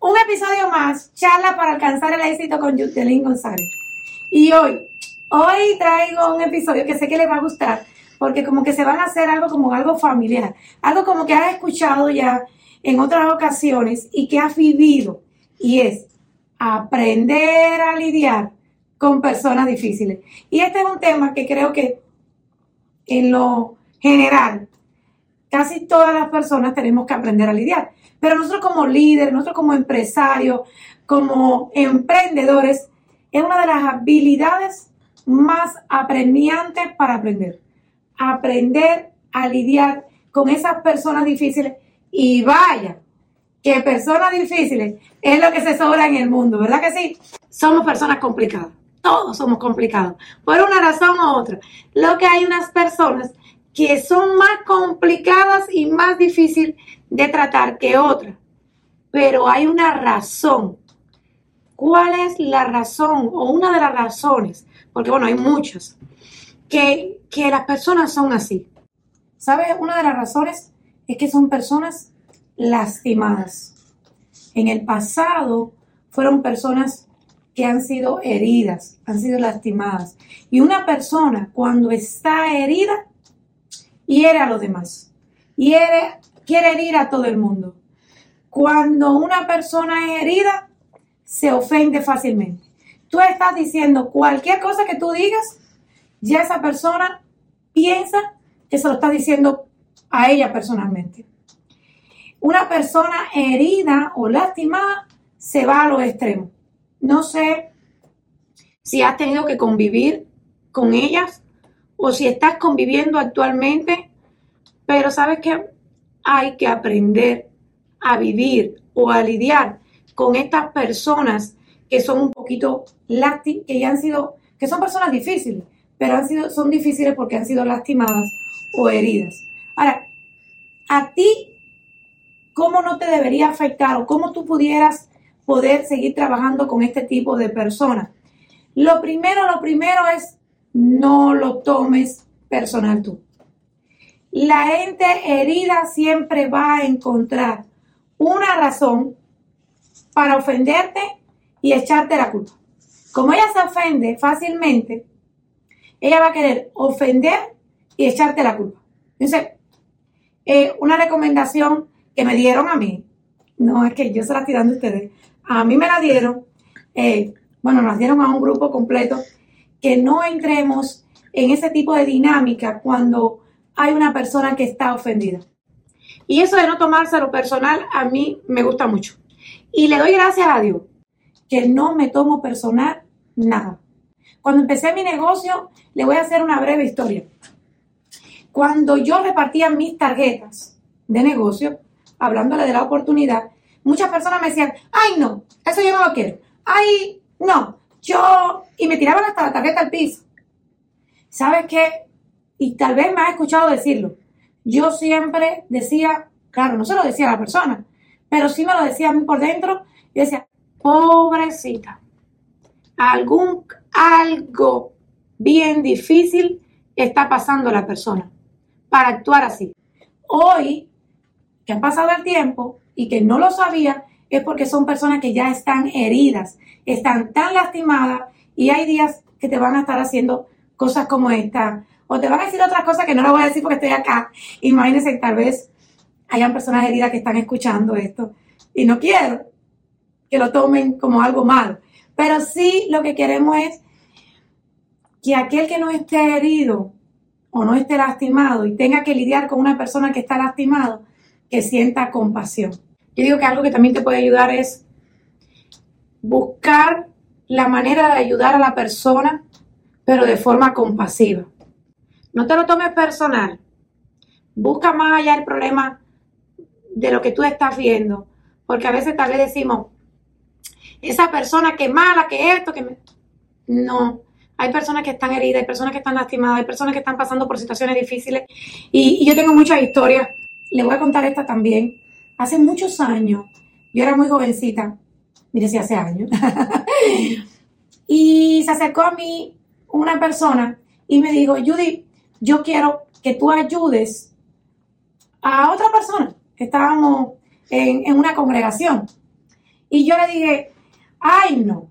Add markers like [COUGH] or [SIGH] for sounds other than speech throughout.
Un episodio más, charla para alcanzar el éxito con Yutelín González. Y hoy, hoy traigo un episodio que sé que les va a gustar, porque como que se van a hacer algo como algo familiar, algo como que has escuchado ya en otras ocasiones y que has vivido, y es aprender a lidiar con personas difíciles. Y este es un tema que creo que en lo general, casi todas las personas tenemos que aprender a lidiar. Pero nosotros como líderes, nosotros como empresarios, como emprendedores, es una de las habilidades más apremiantes para aprender. Aprender a lidiar con esas personas difíciles y vaya, que personas difíciles es lo que se sobra en el mundo, ¿verdad que sí? Somos personas complicadas, todos somos complicados, por una razón u otra. Lo que hay unas personas que son más complicadas y más difíciles de tratar que otras, pero hay una razón. ¿Cuál es la razón o una de las razones? Porque bueno, hay muchas, que, que las personas son así. ¿Sabes? Una de las razones es que son personas lastimadas. En el pasado fueron personas que han sido heridas, han sido lastimadas. Y una persona cuando está herida, hiere a los demás. Hiere, quiere herir a todo el mundo. Cuando una persona es herida, se ofende fácilmente. Tú estás diciendo cualquier cosa que tú digas, ya esa persona piensa que se lo está diciendo a ella personalmente. Una persona herida o lastimada se va a los extremos. No sé si has tenido que convivir con ellas o si estás conviviendo actualmente, pero sabes que hay que aprender a vivir o a lidiar con estas personas que son un poquito que ya han sido, que son personas difíciles, pero han sido, son difíciles porque han sido lastimadas o heridas. Ahora, a ti, ¿cómo no te debería afectar o cómo tú pudieras poder seguir trabajando con este tipo de personas? Lo primero, lo primero es no lo tomes personal tú. La gente herida siempre va a encontrar una razón para ofenderte y echarte la culpa. Como ella se ofende fácilmente, ella va a querer ofender y echarte la culpa. Entonces, eh, una recomendación que me dieron a mí, no es que yo se la estoy dando a ustedes, a mí me la dieron, eh, bueno, nos dieron a un grupo completo, que no entremos en ese tipo de dinámica cuando hay una persona que está ofendida. Y eso de no tomárselo personal a mí me gusta mucho. Y le doy gracias a Dios que no me tomo personal nada. Cuando empecé mi negocio, le voy a hacer una breve historia. Cuando yo repartía mis tarjetas de negocio, hablándole de la oportunidad, muchas personas me decían, ay no, eso yo no lo quiero. Ay, no, yo, y me tiraban hasta la tarjeta al piso. ¿Sabes qué? Y tal vez me has escuchado decirlo. Yo siempre decía, claro, no se lo decía a la persona, pero sí me lo decía a mí por dentro. Yo decía, pobrecita, algún, algo bien difícil está pasando la persona para actuar así. Hoy, que ha pasado el tiempo y que no lo sabía, es porque son personas que ya están heridas, están tan lastimadas y hay días que te van a estar haciendo cosas como esta. O te van a decir otras cosas que no lo voy a decir porque estoy acá. Imagínense, tal vez hayan personas heridas que están escuchando esto. Y no quiero que lo tomen como algo malo. Pero sí lo que queremos es que aquel que no esté herido o no esté lastimado y tenga que lidiar con una persona que está lastimado, que sienta compasión. Yo digo que algo que también te puede ayudar es buscar la manera de ayudar a la persona, pero de forma compasiva. No te lo tomes personal. Busca más allá el problema de lo que tú estás viendo, porque a veces tal vez decimos, esa persona que mala, que esto, que me... No, hay personas que están heridas, hay personas que están lastimadas, hay personas que están pasando por situaciones difíciles. Y, yo tengo muchas historias. Le voy a contar esta también. Hace muchos años, yo era muy jovencita, mire si hace años, [LAUGHS] y se acercó a mí una persona y me dijo, Judy, yo quiero que tú ayudes a otra persona. Estábamos en, en una congregación. Y yo le dije, ay no,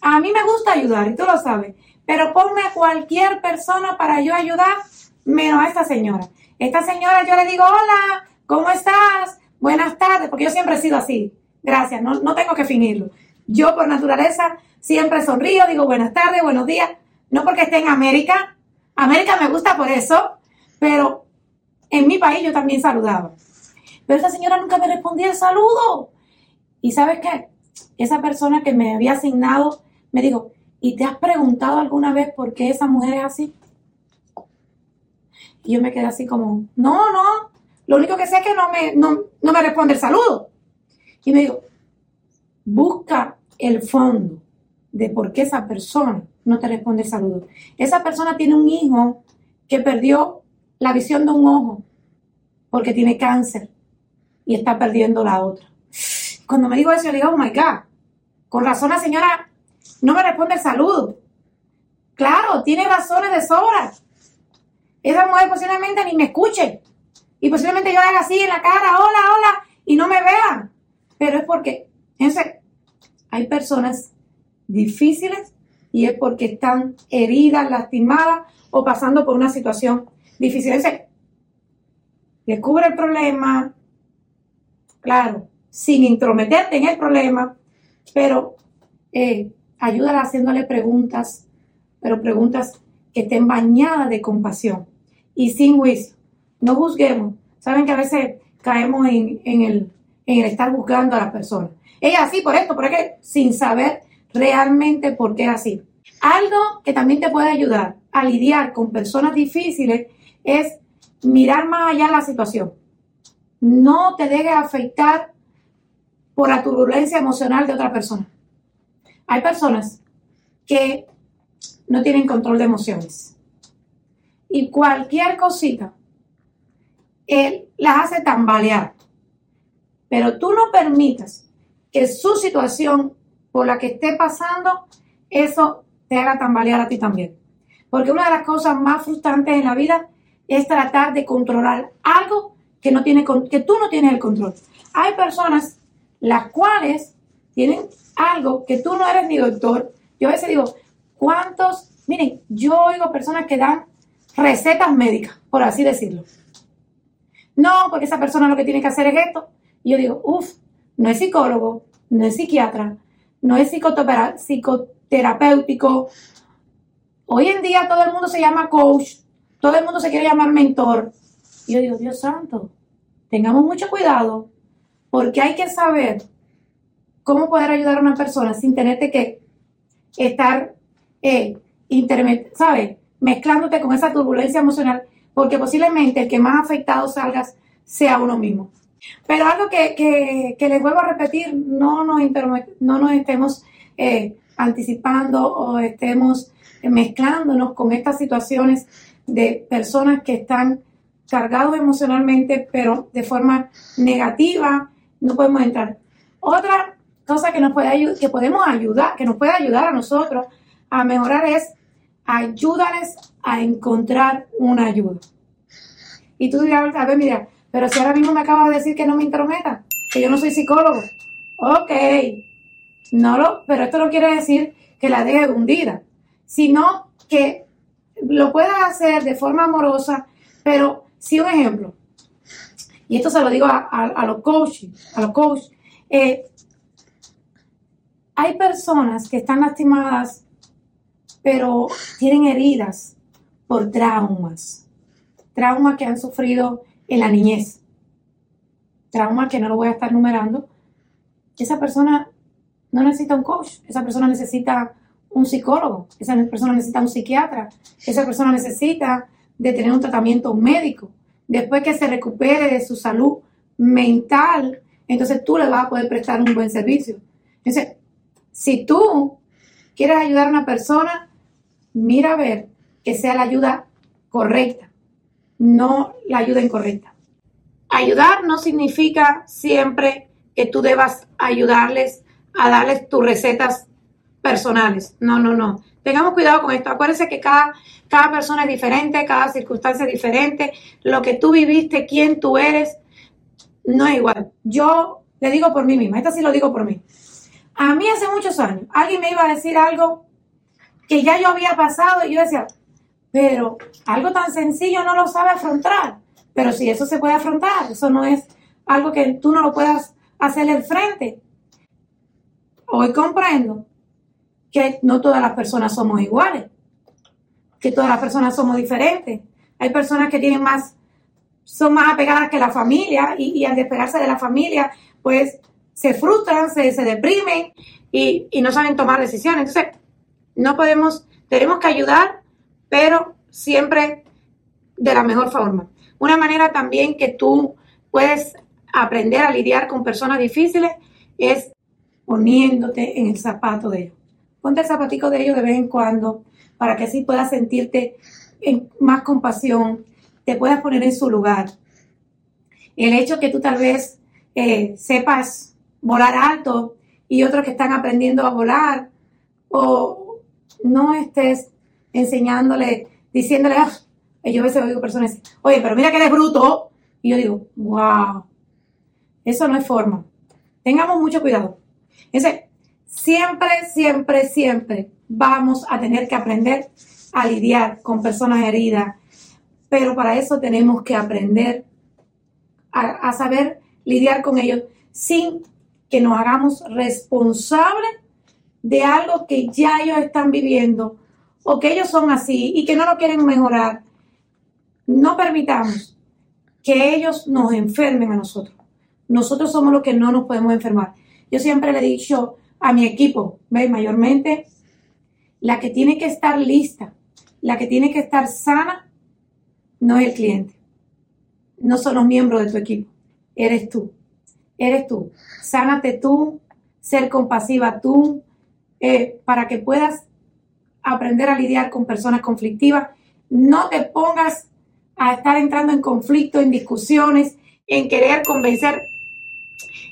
a mí me gusta ayudar y tú lo sabes, pero ponme a cualquier persona para yo ayudar, menos a esta señora. Esta señora yo le digo, hola, ¿cómo estás? Buenas tardes, porque yo siempre he sido así. Gracias, no, no tengo que finirlo. Yo por naturaleza siempre sonrío, digo buenas tardes, buenos días. No porque esté en América. América me gusta por eso, pero en mi país yo también saludaba. Pero esta señora nunca me respondía el saludo. ¿Y sabes qué? Esa persona que me había asignado me dijo, ¿y te has preguntado alguna vez por qué esa mujer es así? Y yo me quedé así como, no, no, lo único que sé es que no me, no, me responde el saludo. Y me dijo, busca el fondo de por qué esa persona no te responde el saludo. Esa persona tiene un hijo que perdió la visión de un ojo porque tiene cáncer y está perdiendo la otra. Cuando me dijo eso, yo digo, oh my God, con razón la señora no me responde el saludo. Claro, tiene razones de sobra. Esa mujer posiblemente ni me escuche. Y posiblemente yo haga así en la cara, hola, hola, y no me vea. Pero es porque, fíjense, hay personas difíciles y es porque están heridas, lastimadas o pasando por una situación difícil. Descubre el problema, claro, sin intrometerte en el problema, pero eh, ayúdala haciéndole preguntas, pero preguntas que estén bañadas de compasión y sin juicio. No juzguemos. Saben que a veces caemos en, el, en el estar juzgando a la persona. Es así por esto, por que sin saber realmente por qué es así. Algo que también te puede ayudar a lidiar con personas difíciles es mirar más allá la situación. No te dejes afectar por la turbulencia emocional de otra persona. Hay personas que no tienen control de emociones. Y cualquier cosita, él las hace tambalear. Pero tú no permitas que su situación por la que esté pasando, eso te haga tambalear a ti también. Porque una de las cosas más frustrantes en la vida es tratar de controlar algo que, no tiene, que tú no tienes el control. Hay personas las cuales tienen algo que tú no eres ni doctor. Yo a veces digo, ¿cuántos? Miren, yo oigo personas que dan recetas médicas, por así decirlo. No, porque esa persona lo que tiene que hacer es esto. Y yo digo, uff, no es psicólogo, no es psiquiatra, no es psicoterapéutico. Hoy en día todo el mundo se llama coach, todo el mundo se quiere llamar mentor. Y yo digo, Dios santo, tengamos mucho cuidado, porque hay que saber cómo poder ayudar a una persona sin tenerte que estar, eh, ¿sabes? Mezclándote con esa turbulencia emocional, porque posiblemente el que más afectado salgas sea uno mismo. Pero algo que, les vuelvo a repetir, no nos, no nos estemos eh, anticipando o estemos mezclándonos con estas situaciones de personas que están cargados emocionalmente, pero de forma negativa, no podemos entrar. Otra cosa que nos puede que podemos ayudar, que nos puede ayudar a nosotros a mejorar es ayúdales a encontrar una ayuda. Y tú dirás, a ver, mira, pero si ahora mismo me acabas de decir que no me intrometa, que yo no soy psicólogo. Ok, no lo, pero esto no quiere decir que la deje hundida, sino que lo puedas hacer de forma amorosa, pero si un ejemplo, y esto se lo digo a, los coaches, a los coaches, eh, hay personas que están lastimadas, pero tienen heridas por traumas. Traumas que han sufrido en la niñez. Traumas que no lo voy a estar numerando. Esa persona no necesita un coach. Esa persona necesita un psicólogo. Esa persona necesita un psiquiatra. Esa persona necesita de tener un tratamiento médico. Después que se recupere de su salud mental, entonces tú le vas a poder prestar un buen servicio. Entonces, si tú quieres ayudar a una persona, mira a ver que sea la ayuda correcta, no la ayuda incorrecta. Ayudar no significa siempre que tú debas ayudarles a darles tus recetas personales. No, no, no. Tengamos cuidado con esto. Acuérdense que cada, cada persona es diferente, cada circunstancia es diferente. Lo que tú viviste, quién tú eres, no es igual. Yo le digo por mí misma, esto sí lo digo por mí. A mí hace muchos años, alguien me iba a decir algo que ya yo había pasado y yo decía, pero algo tan sencillo no lo sabe afrontar. Pero si eso se puede afrontar, eso no es algo que tú no lo puedas hacer el frente. Hoy comprendo que no todas las personas somos iguales, que todas las personas somos diferentes. Hay personas que tienen más, son más apegadas que la familia y, al despegarse de la familia, pues se frustran, se, se deprimen y, y no saben tomar decisiones. Entonces, no podemos, tenemos que ayudar, pero siempre de la mejor forma. Una manera también que tú puedes aprender a lidiar con personas difíciles es poniéndote en el zapato de ellos. Ponte el zapatico de ellos de vez en cuando para que así puedas sentirte en más compasión, te puedas poner en su lugar. El hecho que tú tal vez eh, sepas volar alto y otros que están aprendiendo a volar o no estés enseñándole, diciéndole, ah, yo a veces oigo personas, oye, pero mira que eres bruto. Y yo digo, wow, eso no es forma. Tengamos mucho cuidado. Ese, siempre, siempre, siempre vamos a tener que aprender a lidiar con personas heridas, pero para eso tenemos que aprender a, a saber lidiar con ellos sin que nos hagamos responsables de algo que ya ellos están viviendo o que ellos son así y que no lo quieren mejorar. No permitamos que ellos nos enfermen a nosotros. Nosotros somos los que no nos podemos enfermar. Yo siempre le he dicho a mi equipo, ¿veis? Mayormente, la que tiene que estar lista, la que tiene que estar sana, no es el cliente. No son los miembros de tu equipo. Eres tú. Eres tú. Sánate tú, ser compasiva tú, eh, para que puedas aprender a lidiar con personas conflictivas. No te pongas a estar entrando en conflicto, en discusiones, en querer convencer.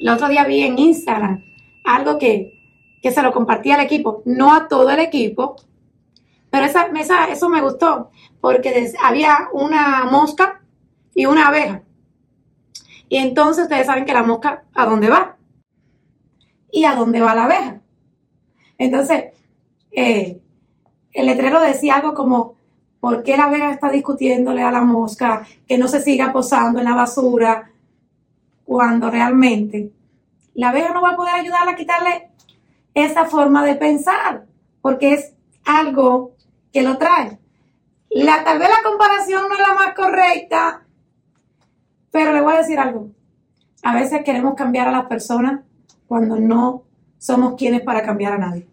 El otro día vi en Instagram algo que, se lo compartía al equipo, no a todo el equipo, pero esa, eso me gustó porque había una mosca y una abeja. Y entonces ustedes saben que la mosca, ¿a dónde va? ¿Y a dónde va la abeja? Entonces, eh, el letrero decía algo como, ¿por qué la abeja está discutiéndole a la mosca que no se siga posando en la basura cuando realmente la abeja no va a poder ayudarla a quitarle esa forma de pensar? Porque es algo que lo trae. La, tal vez la comparación no es la más correcta, pero le voy a decir algo. A veces queremos cambiar a las personas cuando no somos quienes para cambiar a nadie.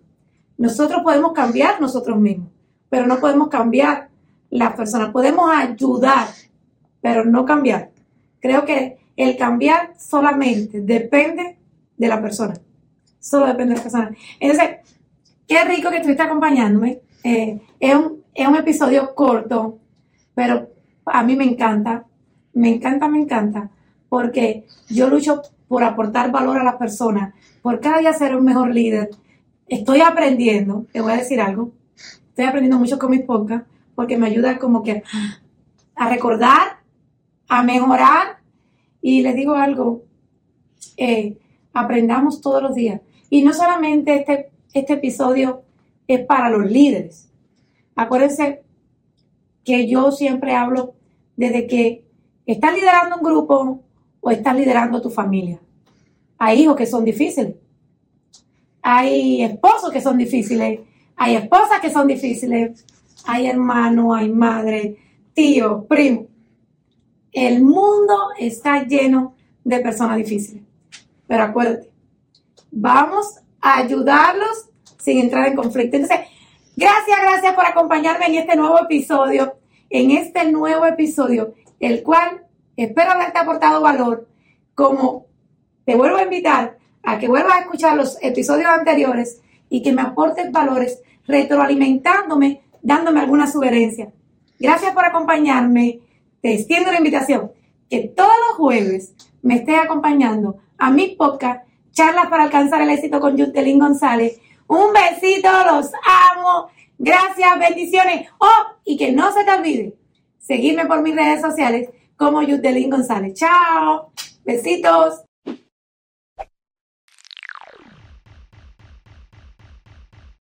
Nosotros podemos cambiar nosotros mismos, pero no podemos cambiar las personas. Podemos ayudar, pero no cambiar. Creo que el cambiar solamente depende de la persona. Solo depende de la persona. Entonces, qué rico que estuviste acompañándome. Eh, es, un, es un episodio corto, pero a mí me encanta. Me encanta, me encanta. Porque yo lucho por aportar valor a las personas, por cada día ser un mejor líder estoy aprendiendo, te voy a decir algo, estoy aprendiendo mucho con mis podcasts porque me ayuda como que a recordar, a mejorar y les digo algo, eh, aprendamos todos los días. Y no solamente este, este episodio es para los líderes. Acuérdense que yo siempre hablo desde que estás liderando un grupo o estás liderando tu familia. Hay hijos que son difíciles hay esposos que son difíciles, hay esposas que son difíciles, hay hermano, hay madre, tío, primo. El mundo está lleno de personas difíciles. Pero acuérdate, vamos a ayudarlos sin entrar en conflicto. Entonces, gracias, gracias por acompañarme en este nuevo episodio, en este nuevo episodio, el cual espero haberte aportado valor, como te vuelvo a invitar a que vuelvas a escuchar los episodios anteriores y que me aportes valores retroalimentándome, dándome alguna sugerencia. Gracias por acompañarme. Te extiendo la invitación que todos los jueves me estés acompañando a mi podcast Charlas para alcanzar el éxito con Yutelín González. Un besito, los amo. Gracias, bendiciones. Oh, y que no se te olvide seguirme por mis redes sociales como Yutelín González. Chao. Besitos.